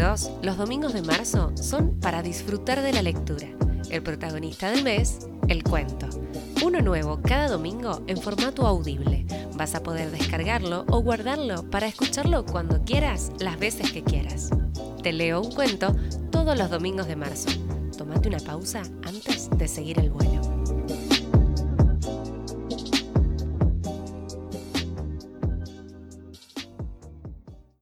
2022, los domingos de marzo son para disfrutar de la lectura. El protagonista del mes, el cuento. Uno nuevo cada domingo en formato audible. Vas a poder descargarlo o guardarlo para escucharlo cuando quieras, las veces que quieras. Te leo un cuento todos los domingos de marzo. Tómate una pausa antes de seguir el vuelo.